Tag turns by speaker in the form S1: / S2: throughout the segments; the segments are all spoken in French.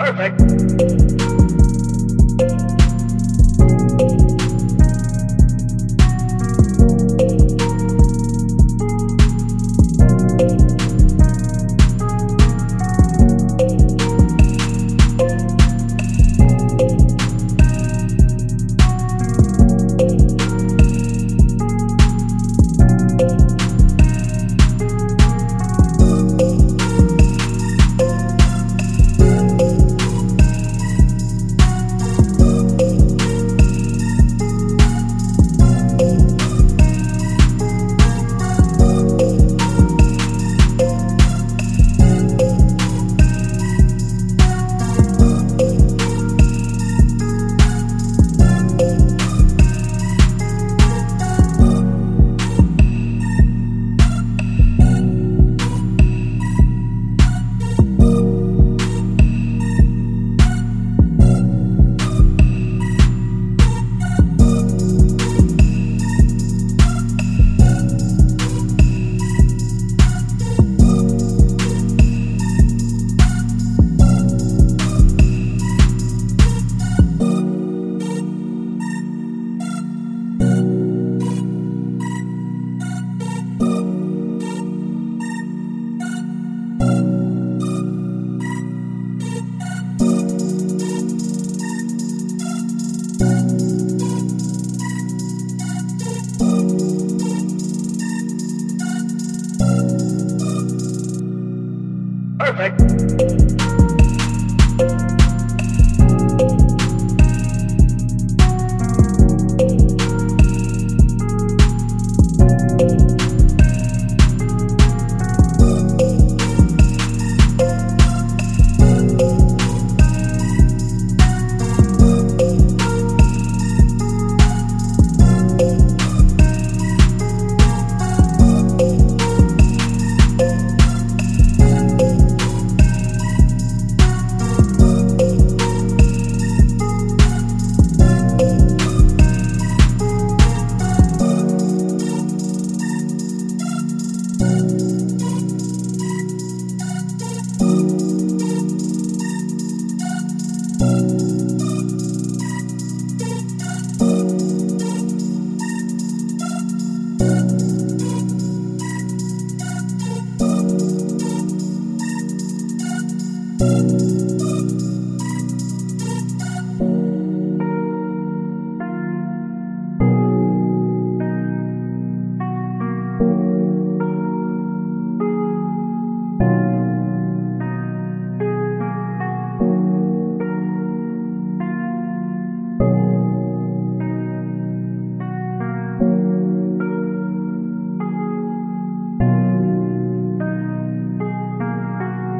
S1: Perfect. Perfect.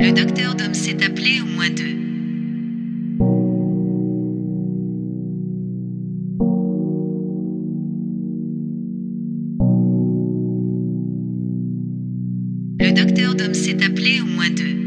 S1: Le docteur Dom s'est appelé au moins deux. Le docteur Dom s'est appelé au moins deux.